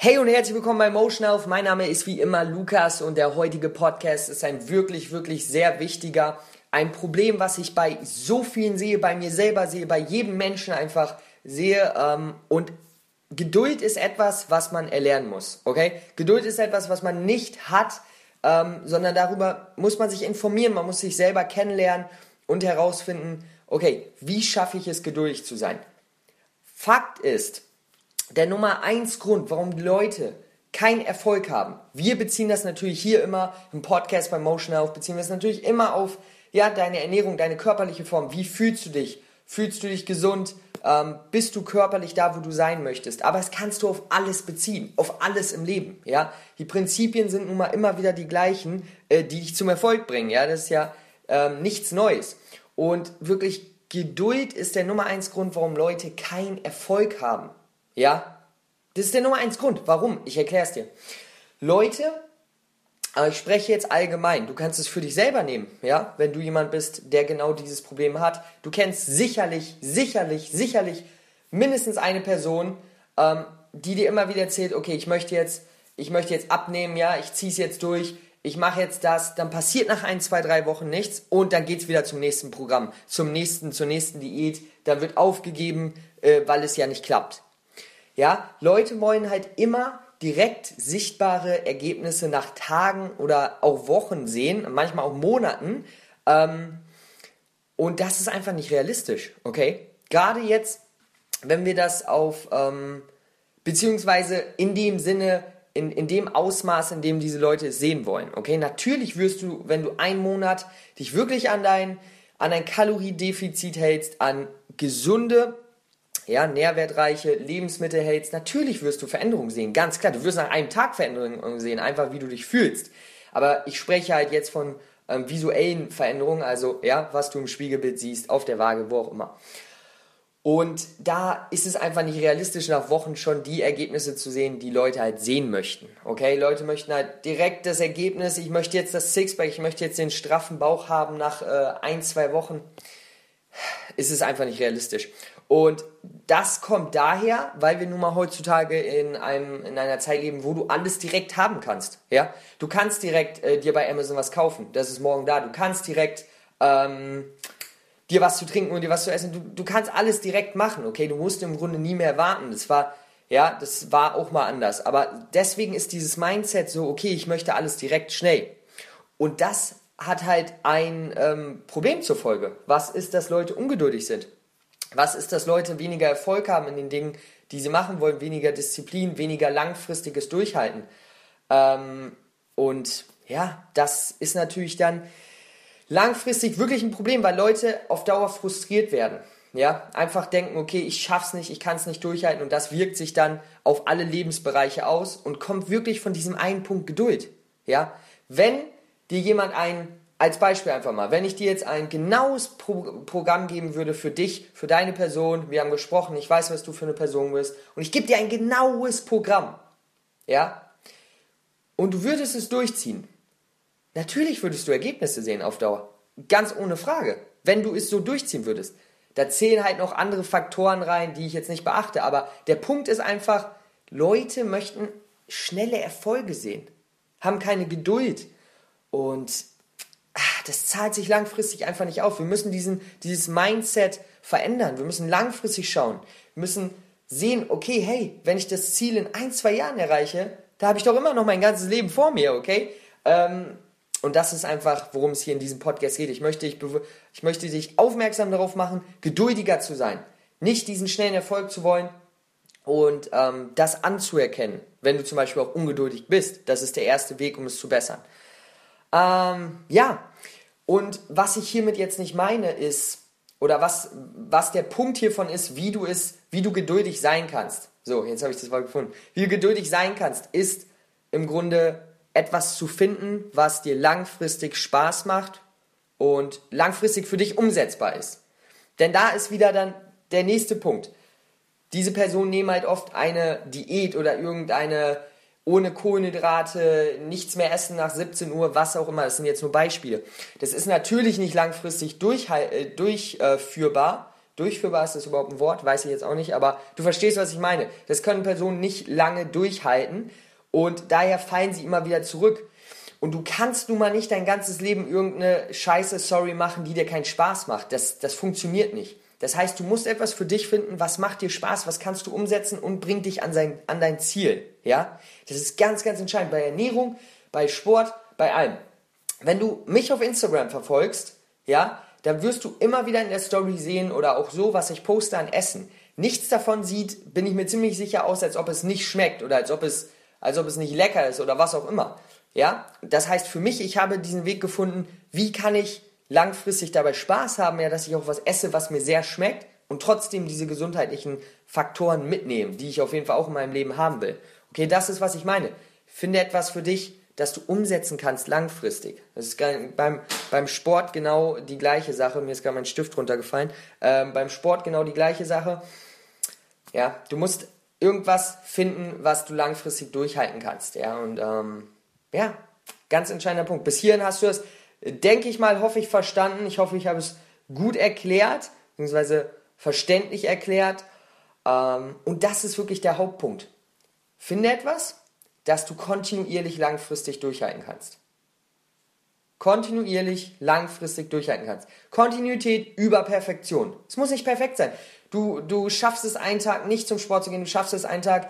Hey und herzlich willkommen bei Motion Health. Mein Name ist wie immer Lukas und der heutige Podcast ist ein wirklich, wirklich sehr wichtiger. Ein Problem, was ich bei so vielen sehe, bei mir selber sehe, bei jedem Menschen einfach sehe. Ähm, und Geduld ist etwas, was man erlernen muss. Okay? Geduld ist etwas, was man nicht hat, ähm, sondern darüber muss man sich informieren, man muss sich selber kennenlernen und herausfinden, okay, wie schaffe ich es, geduldig zu sein? Fakt ist, der Nummer eins Grund, warum die Leute keinen Erfolg haben. Wir beziehen das natürlich hier immer im Podcast bei Motion Health, beziehen wir es natürlich immer auf ja, deine Ernährung, deine körperliche Form. Wie fühlst du dich? Fühlst du dich gesund? Ähm, bist du körperlich da, wo du sein möchtest? Aber das kannst du auf alles beziehen, auf alles im Leben. Ja, die Prinzipien sind nun mal immer wieder die gleichen, äh, die dich zum Erfolg bringen. Ja, das ist ja ähm, nichts Neues. Und wirklich Geduld ist der Nummer eins Grund, warum Leute keinen Erfolg haben. Ja, das ist der Nummer eins Grund. Warum? Ich erkläre es dir. Leute, aber ich spreche jetzt allgemein. Du kannst es für dich selber nehmen, ja, wenn du jemand bist, der genau dieses Problem hat. Du kennst sicherlich, sicherlich, sicherlich mindestens eine Person, ähm, die dir immer wieder erzählt, okay, ich möchte jetzt, ich möchte jetzt abnehmen, ja, ich ziehe es jetzt durch, ich mache jetzt das, dann passiert nach ein, zwei, drei Wochen nichts und dann geht es wieder zum nächsten Programm, zum nächsten, zur nächsten Diät, dann wird aufgegeben, äh, weil es ja nicht klappt. Ja, Leute wollen halt immer direkt sichtbare Ergebnisse nach Tagen oder auch Wochen sehen, manchmal auch Monaten. Ähm, und das ist einfach nicht realistisch, okay? Gerade jetzt, wenn wir das auf, ähm, beziehungsweise in dem Sinne, in, in dem Ausmaß, in dem diese Leute es sehen wollen, okay? Natürlich wirst du, wenn du einen Monat dich wirklich an dein, an ein Kaloriedefizit hältst, an gesunde ja, nährwertreiche Lebensmittel hältst, natürlich wirst du Veränderungen sehen, ganz klar. Du wirst nach einem Tag Veränderungen sehen, einfach wie du dich fühlst. Aber ich spreche halt jetzt von ähm, visuellen Veränderungen, also ja, was du im Spiegelbild siehst, auf der Waage, wo auch immer. Und da ist es einfach nicht realistisch, nach Wochen schon die Ergebnisse zu sehen, die Leute halt sehen möchten. Okay, Leute möchten halt direkt das Ergebnis, ich möchte jetzt das Sixpack, ich möchte jetzt den straffen Bauch haben nach äh, ein, zwei Wochen. Ist es einfach nicht realistisch. Und das kommt daher, weil wir nun mal heutzutage in, einem, in einer Zeit leben, wo du alles direkt haben kannst. Ja? Du kannst direkt äh, dir bei Amazon was kaufen, das ist morgen da. Du kannst direkt ähm, dir was zu trinken und dir was zu essen. Du, du kannst alles direkt machen, okay? Du musst im Grunde nie mehr warten. Das war, ja, das war auch mal anders. Aber deswegen ist dieses Mindset so, okay, ich möchte alles direkt schnell. Und das hat halt ein ähm, Problem zur Folge. Was ist, dass Leute ungeduldig sind? Was ist, dass Leute weniger Erfolg haben in den Dingen, die sie machen wollen, weniger Disziplin, weniger langfristiges Durchhalten. Ähm, und ja, das ist natürlich dann langfristig wirklich ein Problem, weil Leute auf Dauer frustriert werden. Ja, einfach denken, okay, ich schaff's nicht, ich kann es nicht durchhalten und das wirkt sich dann auf alle Lebensbereiche aus und kommt wirklich von diesem einen Punkt Geduld. Ja, wenn dir jemand einen als Beispiel einfach mal, wenn ich dir jetzt ein genaues Pro Programm geben würde für dich, für deine Person, wir haben gesprochen, ich weiß, was du für eine Person bist, und ich gebe dir ein genaues Programm, ja, und du würdest es durchziehen, natürlich würdest du Ergebnisse sehen auf Dauer, ganz ohne Frage, wenn du es so durchziehen würdest. Da zählen halt noch andere Faktoren rein, die ich jetzt nicht beachte, aber der Punkt ist einfach, Leute möchten schnelle Erfolge sehen, haben keine Geduld und das zahlt sich langfristig einfach nicht auf. Wir müssen diesen, dieses Mindset verändern. Wir müssen langfristig schauen. Wir müssen sehen, okay, hey, wenn ich das Ziel in ein, zwei Jahren erreiche, da habe ich doch immer noch mein ganzes Leben vor mir, okay? Ähm, und das ist einfach, worum es hier in diesem Podcast geht. Ich möchte, ich, ich möchte dich aufmerksam darauf machen, geduldiger zu sein. Nicht diesen schnellen Erfolg zu wollen und ähm, das anzuerkennen, wenn du zum Beispiel auch ungeduldig bist. Das ist der erste Weg, um es zu bessern. Ähm, ja, und was ich hiermit jetzt nicht meine, ist, oder was, was der Punkt hiervon ist, wie du es, wie du geduldig sein kannst. So, jetzt habe ich das Wort gefunden. Wie du geduldig sein kannst, ist im Grunde etwas zu finden, was dir langfristig Spaß macht und langfristig für dich umsetzbar ist. Denn da ist wieder dann der nächste Punkt. Diese Personen nehmen halt oft eine Diät oder irgendeine ohne Kohlenhydrate, nichts mehr essen nach 17 Uhr, was auch immer. Das sind jetzt nur Beispiele. Das ist natürlich nicht langfristig äh, durchführbar. Durchführbar ist das überhaupt ein Wort? Weiß ich jetzt auch nicht, aber du verstehst, was ich meine. Das können Personen nicht lange durchhalten und daher fallen sie immer wieder zurück. Und du kannst nun mal nicht dein ganzes Leben irgendeine scheiße Sorry machen, die dir keinen Spaß macht. Das, das funktioniert nicht. Das heißt, du musst etwas für dich finden, was macht dir Spaß, was kannst du umsetzen und bringt dich an, sein, an dein Ziel. Ja? Das ist ganz, ganz entscheidend bei Ernährung, bei Sport, bei allem. Wenn du mich auf Instagram verfolgst, ja, dann wirst du immer wieder in der Story sehen oder auch so, was ich poste an Essen. Nichts davon sieht, bin ich mir ziemlich sicher aus, als ob es nicht schmeckt oder als ob es, als ob es nicht lecker ist oder was auch immer. Ja, das heißt für mich, ich habe diesen Weg gefunden, wie kann ich langfristig dabei Spaß haben, ja, dass ich auch was esse, was mir sehr schmeckt und trotzdem diese gesundheitlichen Faktoren mitnehmen, die ich auf jeden Fall auch in meinem Leben haben will. Okay, das ist, was ich meine. Finde etwas für dich, das du umsetzen kannst langfristig. Das ist beim, beim Sport genau die gleiche Sache. Mir ist gerade mein Stift runtergefallen. Ähm, beim Sport genau die gleiche Sache. Ja, du musst irgendwas finden, was du langfristig durchhalten kannst. Ja, und ähm, ja, ganz entscheidender Punkt. Bis hierhin hast du es denke ich mal, hoffe ich, verstanden. Ich hoffe, ich habe es gut erklärt, beziehungsweise verständlich erklärt. Ähm, und das ist wirklich der Hauptpunkt. Finde etwas, das du kontinuierlich langfristig durchhalten kannst. Kontinuierlich langfristig durchhalten kannst. Kontinuität über Perfektion. Es muss nicht perfekt sein. Du, du schaffst es einen Tag nicht zum Sport zu gehen, du schaffst es einen Tag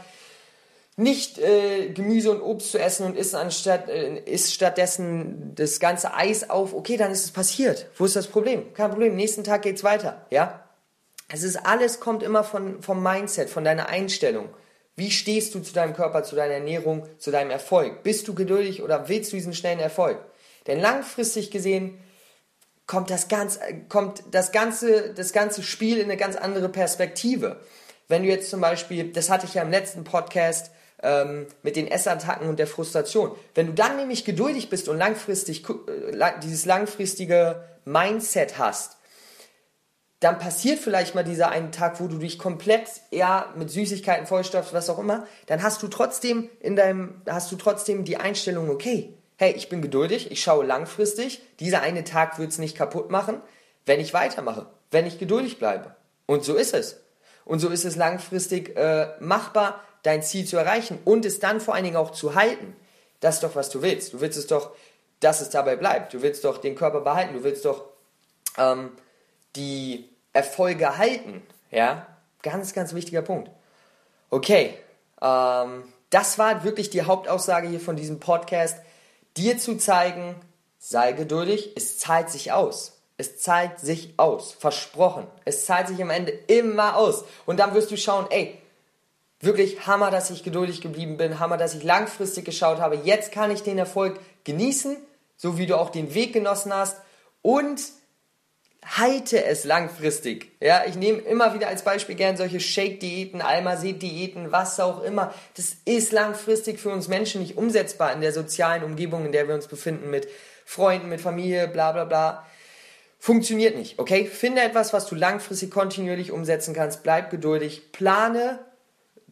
nicht äh, Gemüse und Obst zu essen und isst, anstatt, äh, isst stattdessen das ganze Eis auf, okay, dann ist es passiert. Wo ist das Problem? Kein Problem, nächsten Tag geht's weiter, ja? Es ist alles kommt immer von, vom Mindset, von deiner Einstellung. Wie stehst du zu deinem Körper, zu deiner Ernährung, zu deinem Erfolg? Bist du geduldig oder willst du diesen schnellen Erfolg? Denn langfristig gesehen kommt das, ganz, kommt das, ganze, das ganze Spiel in eine ganz andere Perspektive. Wenn du jetzt zum Beispiel, das hatte ich ja im letzten Podcast, ähm, mit den Essattacken und der Frustration. Wenn du dann nämlich geduldig bist und langfristig äh, dieses langfristige Mindset hast, dann passiert vielleicht mal dieser einen Tag, wo du dich komplett ja mit Süßigkeiten vollstopfst, was auch immer, dann hast du trotzdem in deinem hast du trotzdem die Einstellung, okay, hey, ich bin geduldig, ich schaue langfristig, dieser eine Tag wird es nicht kaputt machen, wenn ich weitermache, wenn ich geduldig bleibe. Und so ist es. Und so ist es langfristig äh, machbar, dein Ziel zu erreichen und es dann vor allen Dingen auch zu halten. Das ist doch, was du willst. Du willst es doch, dass es dabei bleibt. Du willst doch den Körper behalten. Du willst doch ähm, die Erfolge halten. Ja, ganz, ganz wichtiger Punkt. Okay, ähm, das war wirklich die Hauptaussage hier von diesem Podcast. Dir zu zeigen, sei geduldig, es zahlt sich aus. Es zahlt sich aus. Versprochen. Es zahlt sich am Ende immer aus. Und dann wirst du schauen, ey, Wirklich Hammer, dass ich geduldig geblieben bin, Hammer, dass ich langfristig geschaut habe. Jetzt kann ich den Erfolg genießen, so wie du auch den Weg genossen hast und halte es langfristig. Ja, ich nehme immer wieder als Beispiel gern solche Shake-Diäten, Almased-Diäten, was auch immer. Das ist langfristig für uns Menschen nicht umsetzbar in der sozialen Umgebung, in der wir uns befinden, mit Freunden, mit Familie, bla bla bla. Funktioniert nicht, okay? Finde etwas, was du langfristig kontinuierlich umsetzen kannst. Bleib geduldig. Plane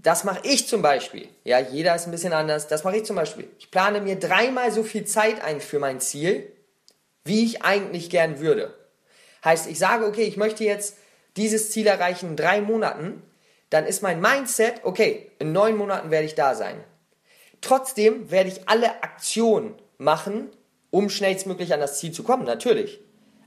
das mache ich zum Beispiel. Ja, jeder ist ein bisschen anders. Das mache ich zum Beispiel. Ich plane mir dreimal so viel Zeit ein für mein Ziel, wie ich eigentlich gern würde. Heißt, ich sage, okay, ich möchte jetzt dieses Ziel erreichen in drei Monaten, dann ist mein Mindset, okay, in neun Monaten werde ich da sein. Trotzdem werde ich alle Aktionen machen, um schnellstmöglich an das Ziel zu kommen, natürlich.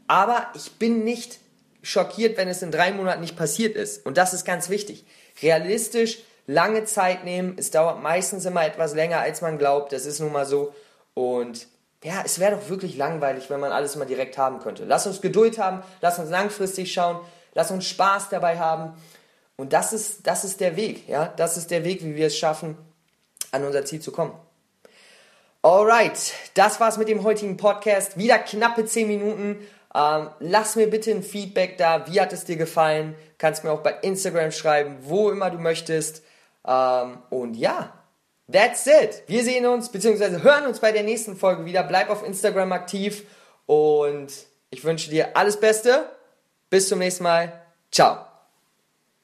Aber ich bin nicht schockiert, wenn es in drei Monaten nicht passiert ist. Und das ist ganz wichtig. Realistisch lange Zeit nehmen. Es dauert meistens immer etwas länger, als man glaubt. Das ist nun mal so. Und ja, es wäre doch wirklich langweilig, wenn man alles immer direkt haben könnte. Lass uns Geduld haben, lass uns langfristig schauen, lass uns Spaß dabei haben. Und das ist, das ist der Weg, ja. Das ist der Weg, wie wir es schaffen, an unser Ziel zu kommen. Alright, das war's mit dem heutigen Podcast. Wieder knappe 10 Minuten. Ähm, lass mir bitte ein Feedback da. Wie hat es dir gefallen? Kannst mir auch bei Instagram schreiben, wo immer du möchtest. Ähm, und ja, that's it. Wir sehen uns bzw. hören uns bei der nächsten Folge wieder. Bleib auf Instagram aktiv und ich wünsche dir alles Beste. Bis zum nächsten Mal. Ciao.